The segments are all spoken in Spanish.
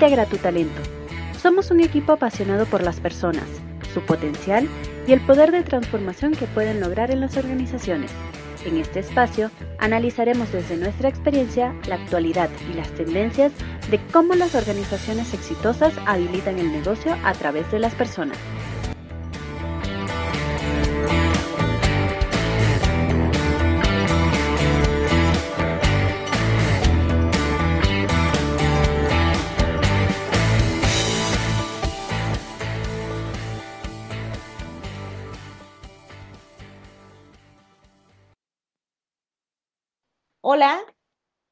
Integra tu talento. Somos un equipo apasionado por las personas, su potencial y el poder de transformación que pueden lograr en las organizaciones. En este espacio analizaremos desde nuestra experiencia la actualidad y las tendencias de cómo las organizaciones exitosas habilitan el negocio a través de las personas. Hola,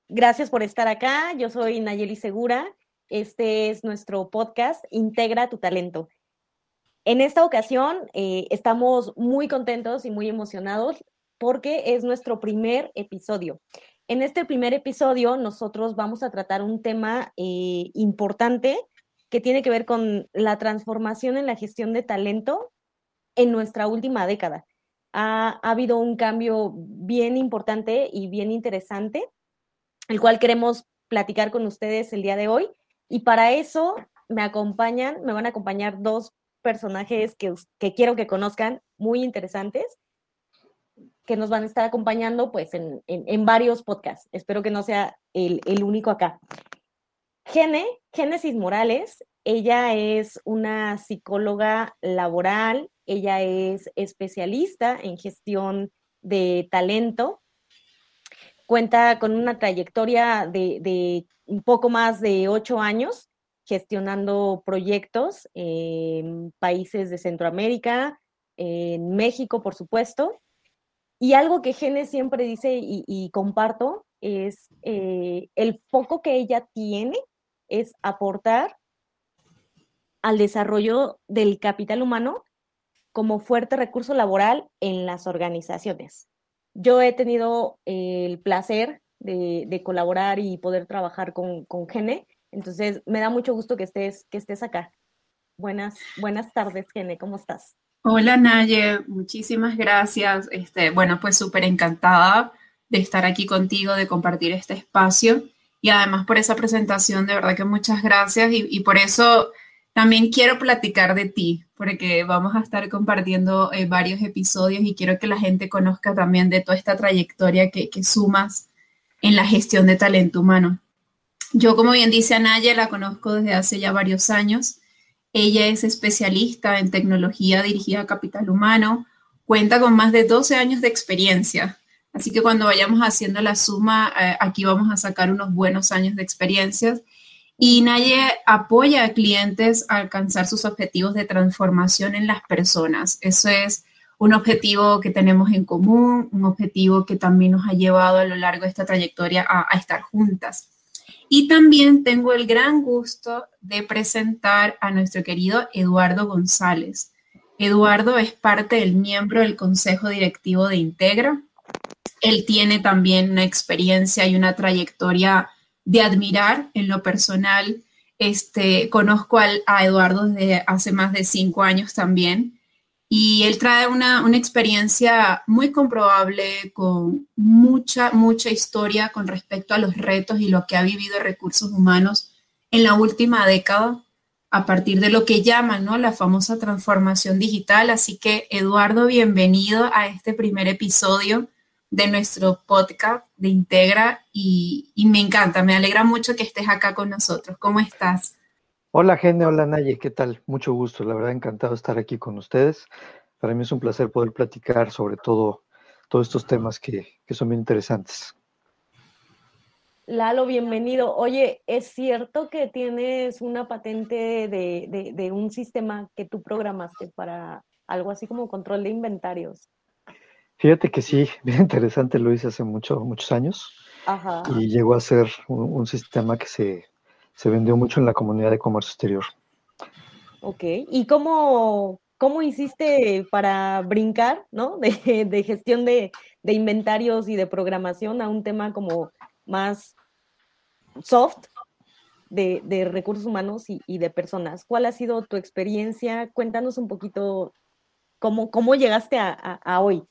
gracias por estar acá. Yo soy Nayeli Segura. Este es nuestro podcast Integra tu talento. En esta ocasión eh, estamos muy contentos y muy emocionados porque es nuestro primer episodio. En este primer episodio nosotros vamos a tratar un tema eh, importante que tiene que ver con la transformación en la gestión de talento en nuestra última década ha, habido un cambio bien importante y bien interesante, el cual queremos platicar con ustedes el día de hoy. Y para eso me acompañan, me van a acompañar dos personajes que, que quiero que conozcan, muy interesantes, que nos van a estar acompañando pues en, en, varios podcasts. Espero que no sea el, el único acá. Gene, Génesis Morales, ella es una psicóloga laboral, ella es especialista en gestión de talento. Cuenta con una trayectoria de, un poco más de ocho años gestionando proyectos en países de Centroamérica, en México, por supuesto. Y algo que Gene siempre dice y, comparto es eh, el foco que ella tiene es aportar al desarrollo del capital humano como fuerte recurso laboral en las organizaciones. Yo he tenido el placer de, colaborar y poder trabajar con, con, Gene, entonces me da mucho gusto que estés, que estés acá. Buenas, buenas tardes, Gene, ¿cómo estás? Hola, Naye, muchísimas gracias. Este, bueno, pues súper encantada de estar aquí contigo, de compartir este espacio y además por esa presentación, de verdad que muchas gracias y por eso también quiero platicar de ti, porque vamos a estar compartiendo eh, varios episodios y quiero que la gente conozca también de toda esta trayectoria que, sumas en la gestión de talento humano. Yo, como bien dice Anaya, la conozco desde hace ya varios años. Ella es especialista en tecnología dirigida a capital humano, cuenta con más de 12 años de experiencia. Así que cuando vayamos haciendo la suma, eh, aquí vamos a sacar unos buenos años de experiencias y Naye apoya a clientes a alcanzar sus objetivos de transformación en las personas. Eso es un objetivo que tenemos en común, un objetivo que también nos ha llevado a lo largo de esta trayectoria a, a estar juntas. Y también tengo el gran gusto de presentar a nuestro querido Eduardo González. Eduardo es parte del miembro del Consejo Directivo de Integra. Él tiene también una experiencia y una trayectoria de admirar en lo personal. Este, conozco a Eduardo desde hace más de cinco años también y él trae una, una, experiencia muy comprobable con mucha, mucha historia con respecto a los retos y lo que ha vivido recursos humanos en la última década a partir de lo que llaman ¿no? la famosa transformación digital. Así que, Eduardo, bienvenido a este primer episodio de nuestro podcast de Integra y, me encanta, me alegra mucho que estés acá con nosotros. ¿Cómo estás? Hola, Gene, hola, Naye, ¿qué tal? Mucho gusto, la verdad, encantado de estar aquí con ustedes. Para mí es un placer poder platicar sobre todo todos estos temas que, son bien interesantes. Lalo, bienvenido. Oye, ¿es cierto que tienes una patente de, de un sistema que tú programaste para algo así como control de inventarios? Fíjate que sí, bien interesante, lo hice hace mucho, muchos años. Y llegó a ser un, sistema que se, vendió mucho en la comunidad de comercio exterior. Ok, ¿y cómo, cómo hiciste para brincar, ¿no? De, gestión de, inventarios y de programación a un tema como más soft de, recursos humanos y, de personas. ¿Cuál ha sido tu experiencia? Cuéntanos un poquito cómo, cómo llegaste a hoy.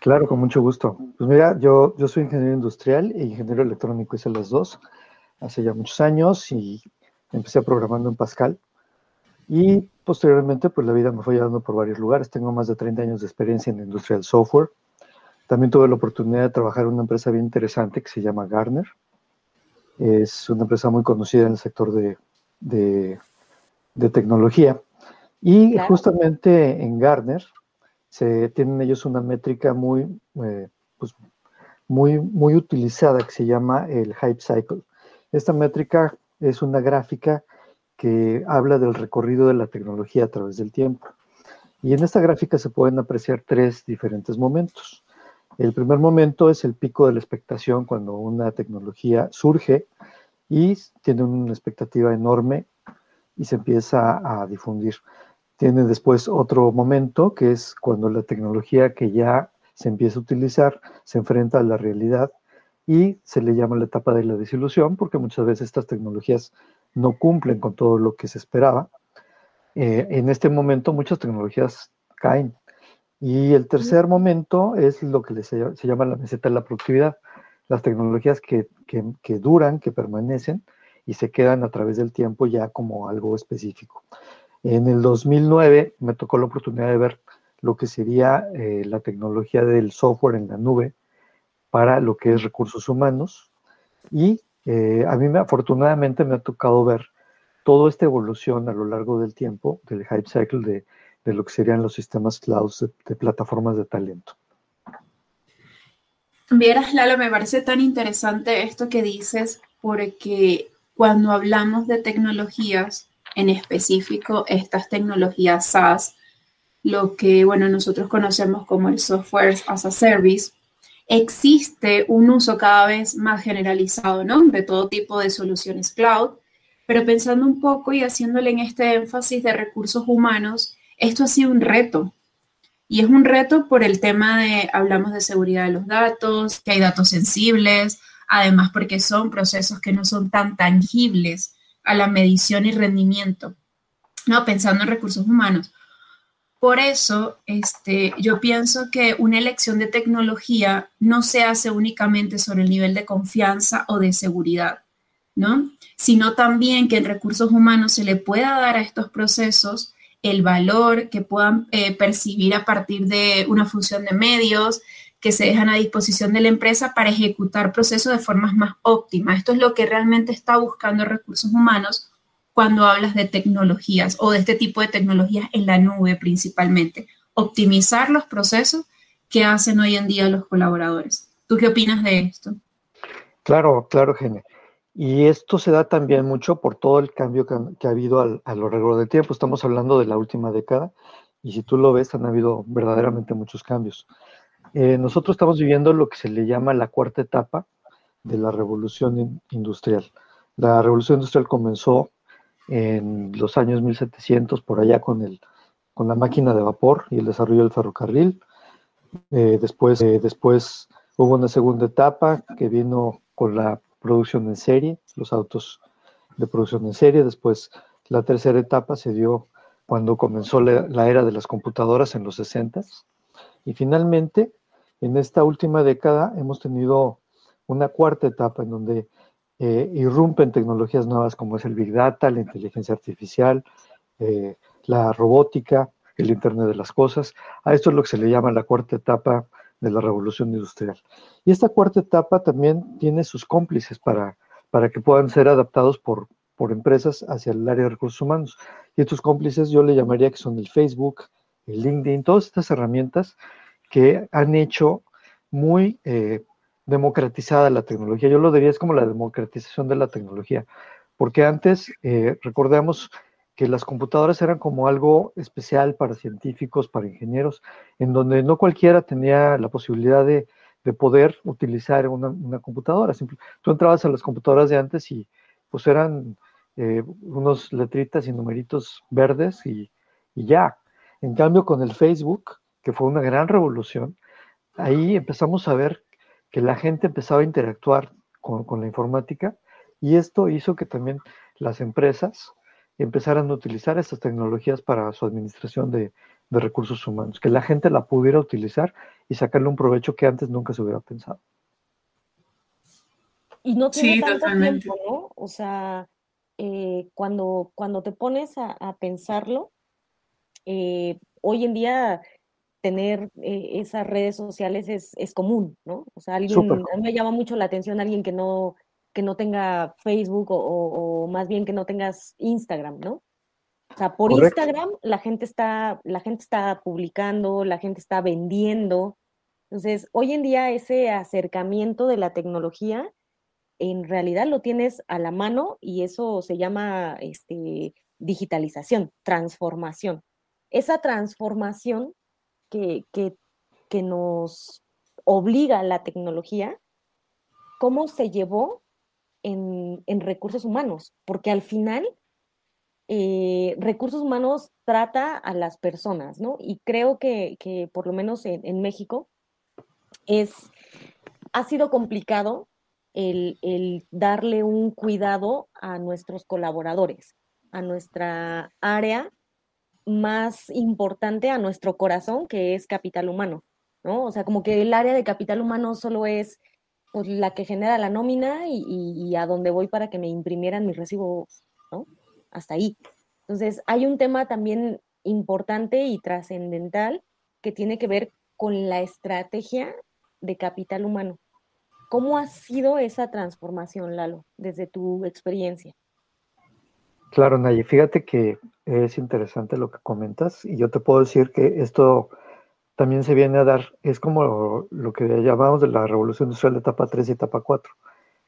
Claro, con mucho gusto. Pues mira, yo, yo soy ingeniero industrial e ingeniero electrónico, hice las dos hace ya muchos años y empecé programando en Pascal y posteriormente pues la vida me fue llevando por varios lugares. Tengo más de 30 años de experiencia en la industria del software. También tuve la oportunidad de trabajar en una empresa bien interesante que se llama Garner. Es una empresa muy conocida en el sector de, de, tecnología. Y justamente en Garner se tienen ellos una métrica muy, eh, pues, muy, muy utilizada que se llama el Hype Cycle. Esta métrica es una gráfica que habla del recorrido de la tecnología a través del tiempo. Y en esta gráfica se pueden apreciar tres diferentes momentos. El primer momento es el pico de la expectación cuando una tecnología surge y tiene una expectativa enorme y se empieza a difundir. Tiene después otro momento que es cuando la tecnología que ya se empieza a utilizar se enfrenta a la realidad y se le llama la etapa de la desilusión porque muchas veces estas tecnologías no cumplen con todo lo que se esperaba. Eh, en este momento muchas tecnologías caen. Y el tercer momento es lo que se, llama la meseta de la productividad, las tecnologías que, que, duran, que permanecen y se quedan a través del tiempo ya como algo específico. En el 2009 me tocó la oportunidad de ver lo que sería eh, la tecnología del software en la nube para lo que es recursos humanos y eh, a mí me, afortunadamente me ha tocado ver toda esta evolución a lo largo del tiempo del hype cycle de, de lo que serían los sistemas clouds de, plataformas de talento. Vieras, Lalo, me parece tan interesante esto que dices, porque cuando hablamos de tecnologías, en específico estas tecnologías SaaS, lo que, bueno, nosotros conocemos como el software as a service, existe un uso cada vez más generalizado, ¿no? De todo tipo de soluciones cloud, pero pensando un poco y haciéndole en este énfasis de recursos humanos, esto ha sido un reto. Y es un reto por el tema de, hablamos de seguridad de los datos, que hay datos sensibles, además porque son procesos que no son tan tangibles a la medición y rendimiento, ¿no? Pensando en recursos humanos. Por eso, este, yo pienso que una elección de tecnología no se hace únicamente sobre el nivel de confianza o de seguridad, ¿no? Sino también que en recursos humanos se le pueda dar a estos procesos el valor que puedan eh, percibir a partir de una función de medios que se dejan a disposición de la empresa para ejecutar procesos de formas más óptimas. Esto es lo que realmente está buscando recursos humanos cuando hablas de tecnologías o de este tipo de tecnologías en la nube principalmente. Optimizar los procesos que hacen hoy en día los colaboradores. ¿Tú qué opinas de esto? Claro, claro, Gene. Y esto se da también mucho por todo el cambio que, ha habido a lo largo del tiempo. Estamos hablando de la última década y si tú lo ves, han habido verdaderamente muchos cambios. Eh, nosotros estamos viviendo lo que se le llama la cuarta etapa de la revolución industrial. La revolución industrial comenzó en los años 1700 por allá con, el, con la máquina de vapor y el desarrollo del ferrocarril. Eh, después, eh, después hubo una segunda etapa que vino con la producción en serie, los autos de producción en serie. Después la tercera etapa se dio cuando comenzó la, era de las computadoras en los 60 y finalmente en esta última década hemos tenido una cuarta etapa en donde eh, irrumpen tecnologías nuevas como es el Big Data, la inteligencia artificial, eh, la robótica, el Internet de las Cosas. A esto es lo que se le llama la cuarta etapa de la revolución industrial. Y esta cuarta etapa también tiene sus cómplices para, para que puedan ser adaptados por, por empresas hacia el área de recursos humanos. Y estos cómplices yo le llamaría que son el Facebook, el LinkedIn, todas estas herramientas que han hecho muy eh, democratizada la tecnología. Yo lo diría es como la democratización de la tecnología, porque antes, eh, recordemos que las computadoras eran como algo especial para científicos, para ingenieros, en donde no cualquiera tenía la posibilidad de, poder utilizar una, computadora. tú entrabas a las computadoras de antes y pues eran eh, unos letritas y numeritos verdes y ya. En cambio, con el Facebook, que fue una gran revolución, ahí empezamos a ver que la gente empezaba a interactuar con, la informática y esto hizo que también las empresas empezaran a utilizar estas tecnologías para su administración de, recursos humanos, que la gente la pudiera utilizar y sacarle un provecho que antes nunca se hubiera pensado. Y no tiene tanto tiempo, ¿no? O sea, eh, cuando, cuando te pones a, pensarlo, eh, hoy en día tener eh, esas redes sociales es, es, común, ¿no? O sea, alguien, a mí me llama mucho la atención alguien que no, que no tenga Facebook o, o, más bien que no tengas Instagram, ¿no? O sea, por Instagram la gente, está, la gente está publicando, la gente está vendiendo. Entonces, hoy en día ese acercamiento de la tecnología en realidad lo tienes a la mano y eso se llama este, digitalización, transformación. Esa transformación que, que, nos obliga la tecnología, ¿cómo se llevó en, recursos humanos? Porque al final, eh, recursos humanos trata a las personas, ¿no? Y creo que, por lo menos en, en México es, ha sido complicado el, darle un cuidado a nuestros colaboradores, a nuestra área más importante, a nuestro corazón, que es capital humano, ¿no? O sea, como que el área de capital humano solo es pues, la que genera la nómina y, a dónde voy para que me imprimieran mi recibo, ¿no? Hasta ahí. Entonces, hay un tema también importante y trascendental que tiene que ver con la estrategia de capital humano. ¿Cómo ha sido esa transformación, Lalo, desde tu experiencia? Claro, Naye, fíjate que es interesante lo que comentas y yo te puedo decir que esto también se viene a dar, es como lo, que llamamos de la revolución industrial de etapa 3 y etapa 4.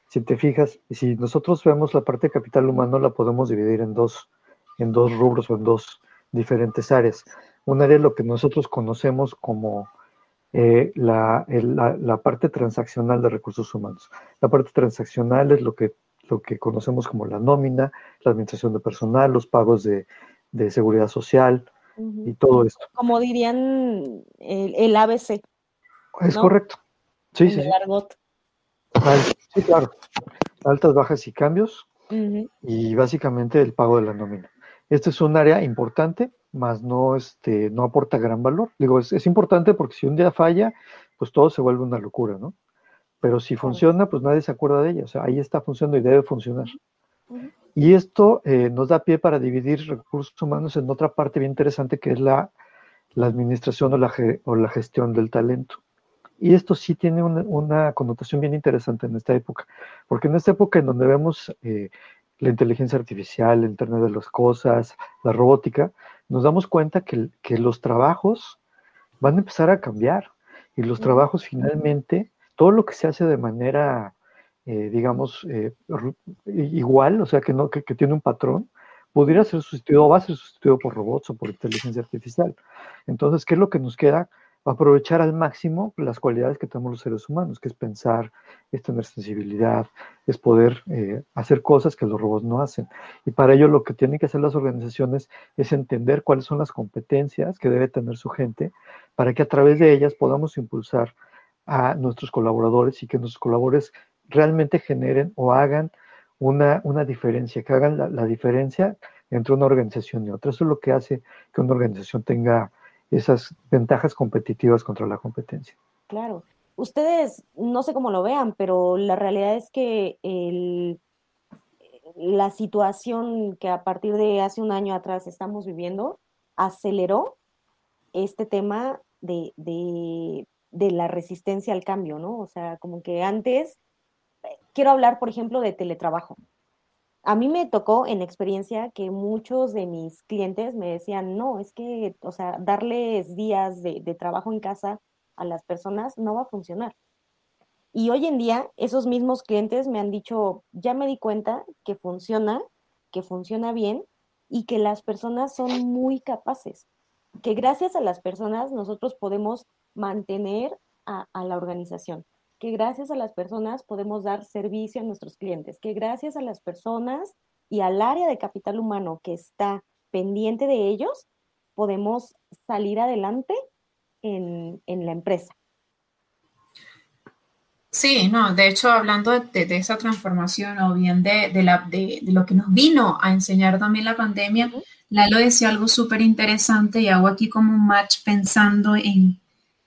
Si te fijas, si nosotros vemos la parte de capital humano, la podemos dividir en dos, en dos rubros o en dos diferentes áreas. Un área es lo que nosotros conocemos como eh, la, la, parte transaccional de recursos humanos. La parte transaccional es lo que, lo que conocemos como la nómina, la administración de personal, los pagos de, de seguridad social y todo esto. Como dirían el, ABC. Es correcto. Sí, sí. sí, claro. Altas, bajas y cambios. Y básicamente el pago de la nómina. Este es un área importante más no, este, no aporta gran valor. Digo, es, importante porque si un día falla, pues todo se vuelve una locura, ¿no? Pero si funciona, pues nadie se acuerda de ella. O sea, ahí está funcionando y debe funcionar. Y esto eh, nos da pie para dividir recursos humanos en otra parte bien interesante que es la, la administración o la, o la, gestión del talento. Y esto sí tiene una, connotación bien interesante en esta época, porque en esta época en donde vemos eh, la inteligencia artificial, el Internet de las Cosas, la robótica, nos damos cuenta que, los trabajos van a empezar a cambiar y los trabajos finalmente, todo lo que se hace de manera, eh, digamos, eh, igual, o sea, que, no, que, tiene un patrón, podría ser sustituido o va a ser sustituido por robots o por inteligencia artificial. Entonces, ¿qué es lo que nos queda? aprovechar al máximo las cualidades que tenemos los seres humanos, que es pensar, es tener sensibilidad, es poder eh, hacer cosas que los robots no hacen. Y para ello lo que tienen que hacer las organizaciones es entender cuáles son las competencias que debe tener su gente para que a través de ellas podamos impulsar a nuestros colaboradores y que nuestros colaboradores realmente generen o hagan una, una diferencia, que hagan la, diferencia entre una organización y otra. Eso es lo que hace que una organización tenga esas ventajas competitivas contra la competencia. Claro. Ustedes, no sé cómo lo vean, pero la realidad es que el, la situación que a partir de hace un año atrás estamos viviendo aceleró este tema de, de, de la resistencia al cambio, ¿no? O sea, como que antes, eh, quiero hablar, por ejemplo, de teletrabajo a mí me tocó en experiencia que muchos de mis clientes me decían, no, es que, o sea, darles días de, trabajo en casa a las personas no va a funcionar. Y hoy en día esos mismos clientes me han dicho, ya me di cuenta que funciona, que funciona bien y que las personas son muy capaces, que gracias a las personas nosotros podemos mantener a la organización que gracias a las personas podemos dar servicio a nuestros clientes, que gracias a las personas y al área de capital humano que está pendiente de ellos, podemos salir adelante en, la empresa. Sí, no, de hecho, hablando de, esa transformación o bien de, la, de, lo que nos vino a enseñar también la pandemia, Lalo decía algo súper interesante y hago aquí como un match pensando en,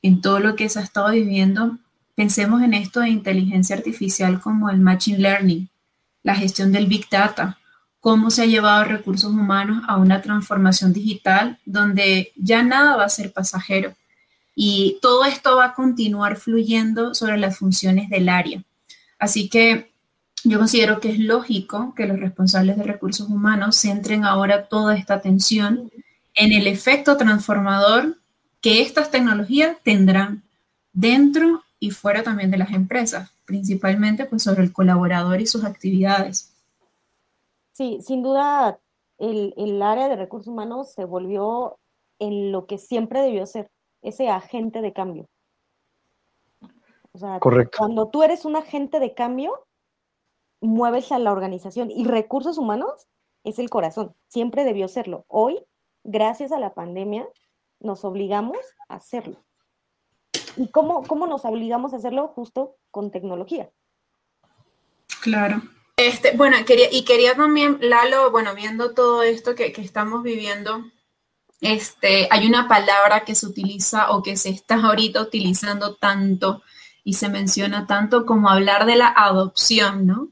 en todo lo que se ha estado viviendo Pensemos en esto de inteligencia artificial como el Machine Learning, la gestión del Big Data cómo se ha llevado recursos humanos a una transformación digital donde ya nada va a ser pasajero y todo esto va a continuar fluyendo sobre las funciones del área. Así que yo considero que es lógico que los responsables de recursos humanos centren ahora toda esta atención en el efecto transformador que estas tecnologías tendrán dentro y fuera también de las empresas, principalmente pues sobre el colaborador y sus actividades. Sí, sin duda el, el área de recursos humanos se volvió en lo que siempre debió ser, ese agente de cambio. O sea, Correcto. cuando tú eres un agente de cambio, mueves a la organización y recursos humanos es el corazón, siempre debió serlo. Hoy, gracias a la pandemia, nos obligamos a hacerlo. ¿Y cómo, cómo nos obligamos a hacerlo? Justo con tecnología. Claro. Este, bueno, quería, y quería también, Lalo, bueno, viendo todo esto que, que estamos viviendo, este, hay una palabra que se utiliza o que se está ahorita utilizando tanto y se menciona tanto como hablar de la adopción, ¿no?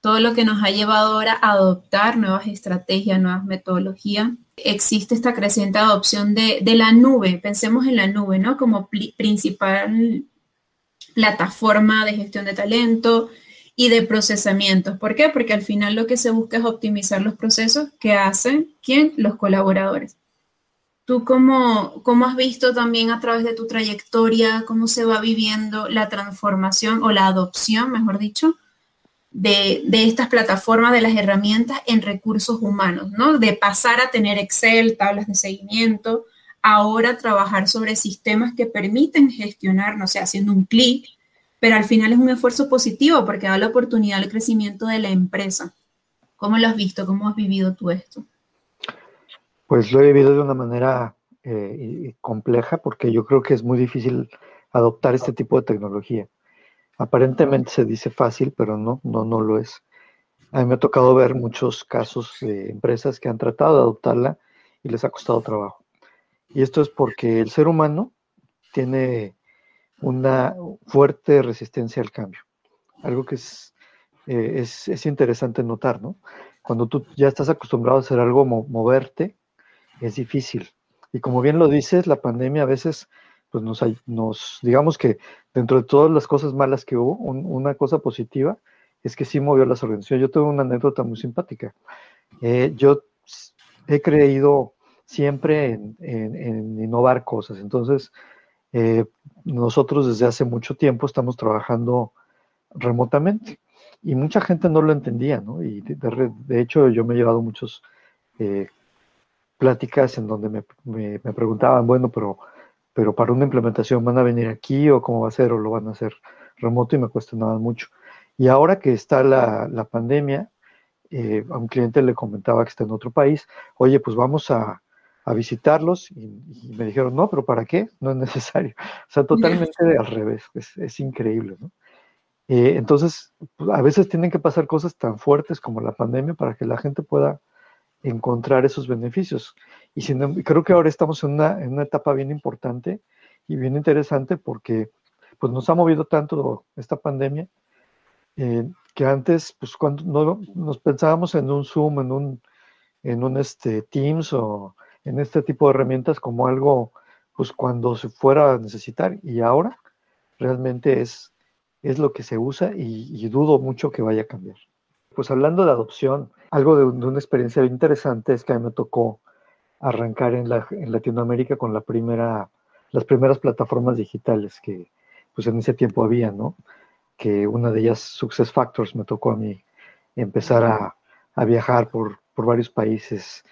Todo lo que nos ha llevado ahora a adoptar nuevas estrategias, nuevas metodologías. Existe esta creciente adopción de, de la nube, pensemos en la nube, ¿no? Como principal plataforma de gestión de talento y de procesamientos. ¿Por qué? Porque al final lo que se busca es optimizar los procesos que hacen, ¿quién? Los colaboradores. ¿Tú cómo, cómo, has visto también a través de tu trayectoria cómo se va viviendo la transformación o la adopción, mejor dicho, de, de, estas plataformas, de las herramientas en recursos humanos, ¿no? De pasar a tener Excel, tablas de seguimiento, ahora trabajar sobre sistemas que permiten gestionar, no sé, haciendo un clic, pero al final es un esfuerzo positivo porque da la oportunidad al crecimiento de la empresa. ¿Cómo lo has visto? ¿Cómo has vivido tú esto? Pues lo he vivido de una manera eh, compleja porque yo creo que es muy difícil adoptar este tipo de tecnología. Aparentemente se dice fácil, pero no, no, no lo es. A mí me ha tocado ver muchos casos de empresas que han tratado de adoptarla y les ha costado trabajo. Y esto es porque el ser humano tiene una fuerte resistencia al cambio. Algo que es, eh, es, es, interesante notar, ¿no? Cuando tú ya estás acostumbrado a hacer algo, moverte, es difícil. Y como bien lo dices, la pandemia a veces, pues nos, nos digamos que dentro de todas las cosas malas que hubo, un, una cosa positiva es que sí movió las organizaciones. Yo tengo una anécdota muy simpática. Eh, yo he creído siempre en, innovar cosas. Entonces, eh, nosotros desde hace mucho tiempo estamos trabajando remotamente y mucha gente no lo entendía, ¿no? Y de, de hecho yo me he llevado muchos eh, pláticas en donde me, preguntaban, bueno, pero, pero para una implementación van a venir aquí o cómo va a ser o lo van a hacer remoto y me cuestionaban mucho. Y ahora que está la, la pandemia, eh, a un cliente le comentaba que está en otro país, oye, pues vamos a, a visitarlos y, y, me dijeron, no, pero ¿para qué? No es necesario. O sea, totalmente al revés, es, es increíble, ¿no? Eh, entonces, pues, a veces tienen que pasar cosas tan fuertes como la pandemia para que la gente pueda encontrar esos beneficios. Y creo que ahora estamos en una, en una, etapa bien importante y bien interesante porque pues nos ha movido tanto esta pandemia eh, que antes, pues cuando no, nos pensábamos en un Zoom, en un, en un este, Teams o en este tipo de herramientas como algo, pues cuando se fuera a necesitar y ahora realmente es, es lo que se usa y dudo mucho que vaya a cambiar. Pues hablando de adopción, algo de, una experiencia interesante es que a mí me tocó arrancar en, la, en Latinoamérica con las primeras plataformas digitales que pues en ese tiempo había, ¿no? Que una de ellas, Success Factors, me tocó a mí empezar a, viajar por, varios países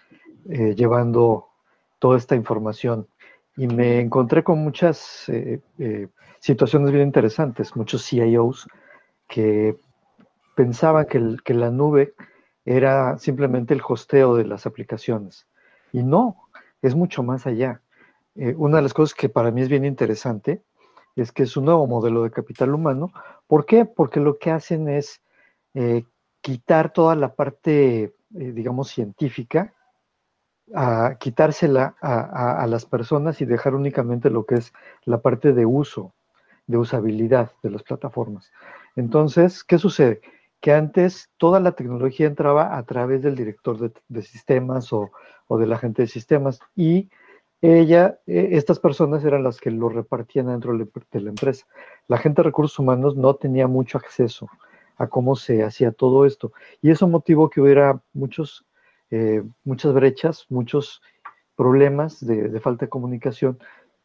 eh, llevando toda esta información y me encontré con muchas eh, eh, situaciones bien interesantes, muchos CIOs que pensaban que, que, la nube era simplemente el hosteo de las aplicaciones y no, es mucho más allá. Eh, una de las cosas que para mí es bien interesante es que es un nuevo modelo de capital humano. ¿Por qué? Porque lo que hacen es quitar toda la parte, digamos, científica quitársela a, las personas y dejar únicamente lo que es la parte de uso, de usabilidad de las plataformas. Entonces, ¿qué sucede? Que antes toda la tecnología entraba a través del director de, sistemas o, o, del agente de sistemas y ella, e, estas personas eran las que lo repartían dentro de la empresa. La gente de recursos humanos no tenía mucho acceso a cómo se hacía todo esto y eso motivó que hubiera muchos, eh, muchas brechas, muchos problemas de falta de comunicación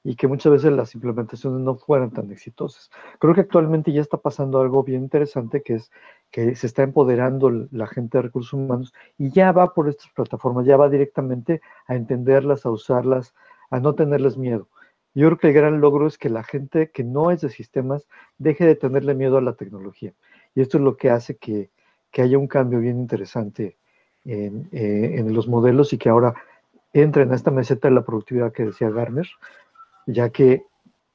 y que muchas veces las implementaciones no fueran tan exitosas. Creo que actualmente ya está pasando algo bien interesante, que es que se está empoderando la gente de recursos humanos y ya va por estas plataformas, ya va directamente a entenderlas, a usarlas, a no tenerles miedo. Yo creo que el gran logro es que la gente que no es de sistemas deje de tenerle miedo a la tecnología. Y esto es lo que hace que, haya un cambio bien interesante en, eh, en, los modelos y que ahora entren a esta meseta de la productividad que decía Garner, ya que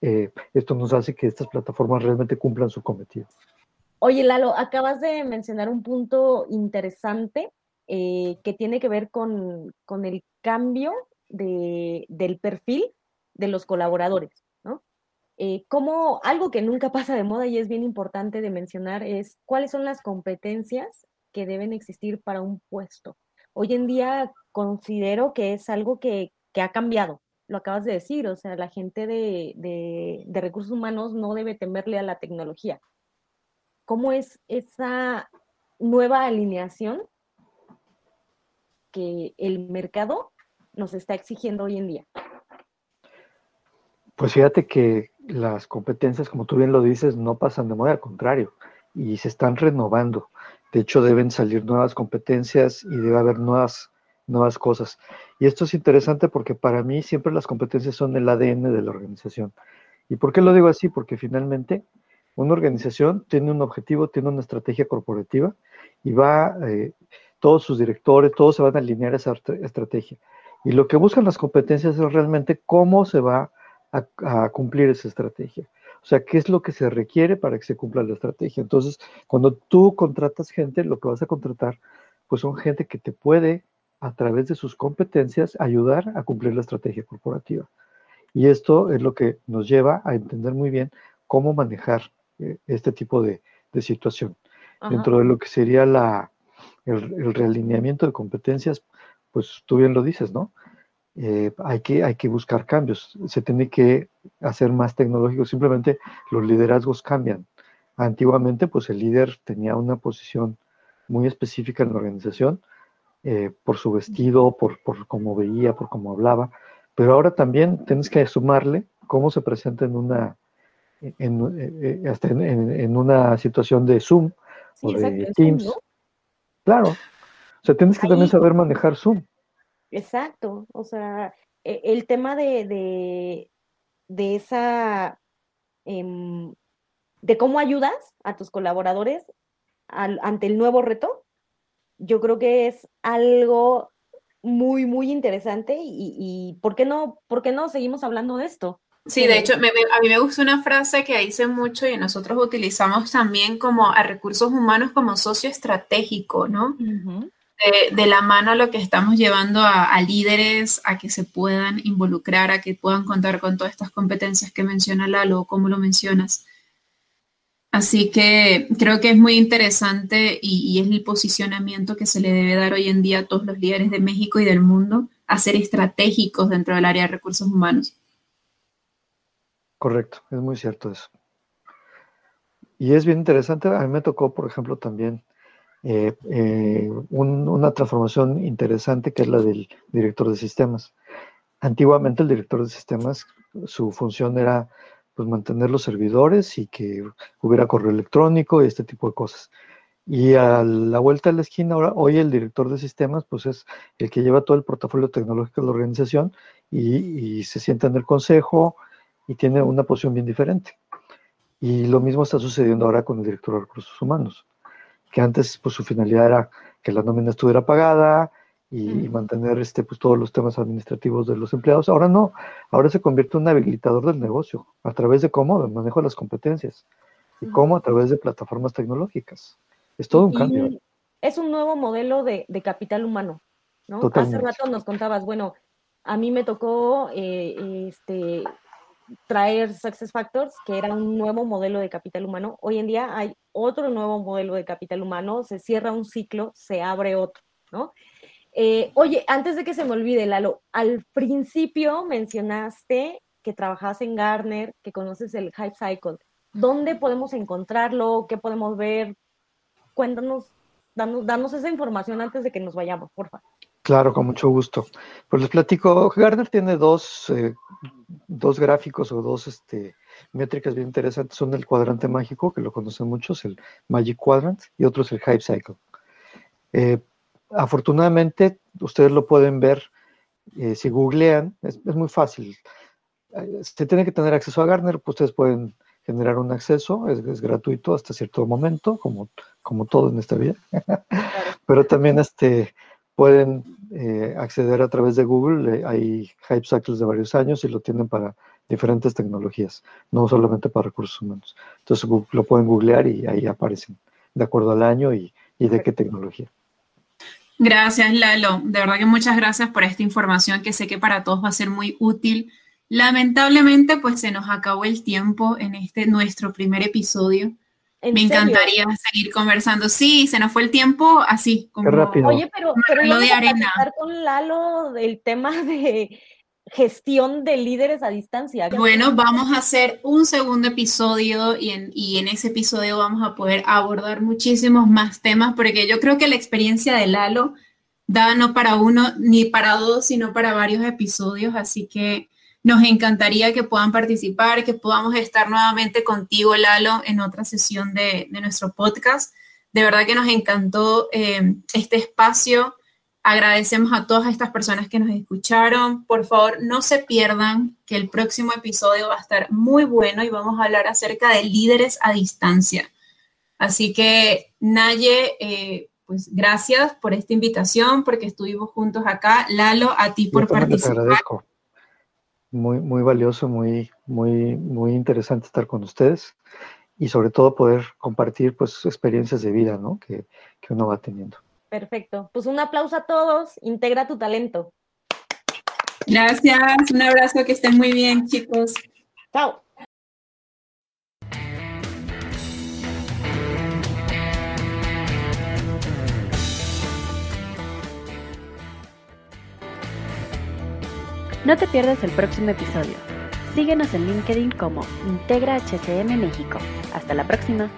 eh, esto nos hace que estas plataformas realmente cumplan su cometido. Oye, Lalo, acabas de mencionar un punto interesante eh, que tiene que ver con, el cambio del perfil de los colaboradores, ¿no? Eh, como algo que nunca pasa de moda y es bien importante de mencionar es cuáles son las competencias que deben existir para un puesto. Hoy en día considero que es algo que ha cambiado, lo acabas de decir, o sea, la gente de, recursos humanos no debe temerle a la tecnología. ¿Cómo es esa nueva alineación que el mercado nos está exigiendo hoy en día? Pues fíjate que las competencias, como tú bien lo dices, no pasan de moda, al contrario, y se están renovando. De hecho, deben salir nuevas competencias y debe haber nuevas nuevas cosas. Y esto es interesante porque para mí siempre las competencias son el ADN de la organización. ¿Y por qué lo digo así? Porque finalmente una organización tiene un objetivo, tiene una estrategia corporativa y va, eh, todos sus directores, todos se van a alinear a esa estrategia. Y lo que buscan las competencias es realmente cómo se va a, a, cumplir esa estrategia. O sea, qué es lo que se requiere para que se cumpla la estrategia. Entonces, cuando tú contratas gente, lo que vas a contratar, pues son gente que te puede a través de sus competencias, ayudar a cumplir la estrategia corporativa. Y esto es lo que nos lleva a entender muy bien cómo manejar eh, este tipo de, situación. Dentro de lo que sería la, el, realineamiento de competencias, pues tú bien lo dices, ¿no? Eh, hay, que, hay que buscar cambios, se tiene que hacer más tecnológico, simplemente los liderazgos cambian. Antiguamente, pues el líder tenía una posición muy específica en la organización, eh, por su vestido, por, por cómo veía, por cómo hablaba, pero ahora también tienes que sumarle cómo se presenta en una, en, eh, hasta en, una situación de Zoom o de Teams. Claro, o sea, tienes que también saber manejar Zoom. Exacto, o sea, e, el tema de, de, esa, em, de cómo ayudas a tus colaboradores ante el nuevo reto, yo creo que es algo muy, muy interesante y, ¿por, qué no, ¿por qué no seguimos hablando de esto? Sí, de hecho, a mí me gusta una frase que dice mucho y nosotros utilizamos también como a recursos humanos como socio estratégico, ¿no? de, la mano a lo que estamos llevando a, a, líderes a que se puedan involucrar, a que puedan contar con todas estas competencias que menciona Lalo, como lo mencionas. Así que creo que es muy interesante y, es el posicionamiento que se le debe dar hoy en día a todos los líderes de México y del mundo a ser estratégicos dentro del área de recursos humanos. Correcto, es muy cierto eso. Y es bien interesante, a mí me tocó, por ejemplo, también eh, eh, una transformación interesante que es la del director de sistemas. Antiguamente el director de sistemas, su función era pues mantener los servidores y que hubiera correo electrónico y este tipo de cosas. Y a la vuelta de la esquina, ahora, hoy el director de sistemas, pues es el que lleva todo el portafolio tecnológico de la organización y, se sienta en el consejo y tiene una posición bien diferente. Y lo mismo está sucediendo ahora con el director de recursos humanos, que antes pues su finalidad era que la nómina estuviera pagada, y, mantener este, pues, todos los temas administrativos de los empleados. Ahora no, ahora se convierte en un habilitador del negocio. ¿A través de cómo? Del manejo de las competencias. ¿Y cómo? A través de plataformas tecnológicas. Es todo un cambio. Es un nuevo modelo de, capital humano, ¿no? Hace rato nos contabas, bueno, a mí me tocó eh, este, traer Success Factors, que era un nuevo modelo de capital humano. Hoy en día hay otro nuevo modelo de capital humano, se cierra un ciclo, se abre otro, ¿no? Eh, oye, antes de que se me olvide, Lalo, al principio mencionaste que trabajas en Garner, que conoces el Hype Cycle. ¿Dónde podemos encontrarlo? ¿Qué podemos ver? Cuéntanos, danos, esa información antes de que nos vayamos, por favor. Claro, con mucho gusto. Pues les platico, Garner tiene dos, eh, dos gráficos o dos este, métricas bien interesantes. Son el cuadrante mágico, que lo conocen muchos, el Magic Quadrant, y otro es el Hype Cycle. Eh, afortunadamente, ustedes lo pueden ver eh, si googlean, es, muy fácil. Se tiene que tener acceso a Garner, pues ustedes pueden generar un acceso, es, gratuito hasta cierto momento, como, como todo en esta vida. Pero también este, pueden eh, acceder a través de Google, hay Hype Cycles de varios años y lo tienen para diferentes tecnologías, no solamente para recursos humanos. Entonces lo pueden googlear y ahí aparecen de acuerdo al año y, y de qué tecnología. Gracias, Lalo. De verdad que muchas gracias por esta información que sé que para todos va a ser muy útil. Lamentablemente, pues se nos acabó el tiempo en este nuestro primer episodio. Me encantaría seguir conversando. Sí, se nos fue el tiempo así, como rápido. Oye, pero, pero lo de arena. con Lalo del tema de gestión de líderes a distancia. Bueno, vamos a hacer un segundo episodio y en, y en ese episodio vamos a poder abordar muchísimos más temas porque yo creo que la experiencia de Lalo da no para uno ni para dos, sino para varios episodios, así que nos encantaría que puedan participar, que podamos estar nuevamente contigo, Lalo, en otra sesión de, nuestro podcast. De verdad que nos encantó eh, este espacio Agradecemos a todas estas personas que nos escucharon. Por favor, no se pierdan que el próximo episodio va a estar muy bueno y vamos a hablar acerca de líderes a distancia. Así que, Naye, eh, pues gracias por esta invitación, porque estuvimos juntos acá. Lalo, a ti por participar. Te agradezco. Muy, muy valioso, muy, muy, muy interesante estar con ustedes y sobre todo poder compartir pues experiencias de vida, ¿no? que uno va teniendo. Perfecto. Pues un aplauso a todos. Integra tu talento. Gracias. Un abrazo. Que estén muy bien, chicos. Chao. No te pierdas el próximo episodio. Síguenos en LinkedIn como Integra HCM México. Hasta la próxima.